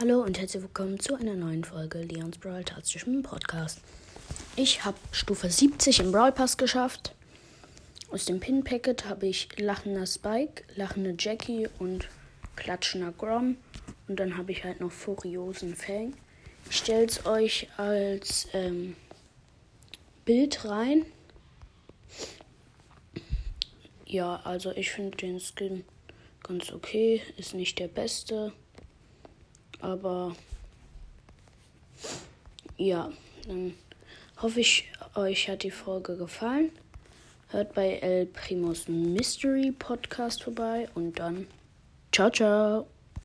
Hallo und herzlich willkommen zu einer neuen Folge Leons Brawl Tatsächlich Podcast. Ich habe Stufe 70 im Brawl Pass geschafft. Aus dem Pin-Packet habe ich lachender Spike, lachende Jackie und klatschender Grom. Und dann habe ich halt noch furiosen Fang. Ich stelle es euch als ähm, Bild rein. Ja, also ich finde den Skin ganz okay. Ist nicht der beste. Aber ja, dann hoffe ich, euch hat die Folge gefallen. Hört bei El Primos Mystery Podcast vorbei und dann ciao, ciao.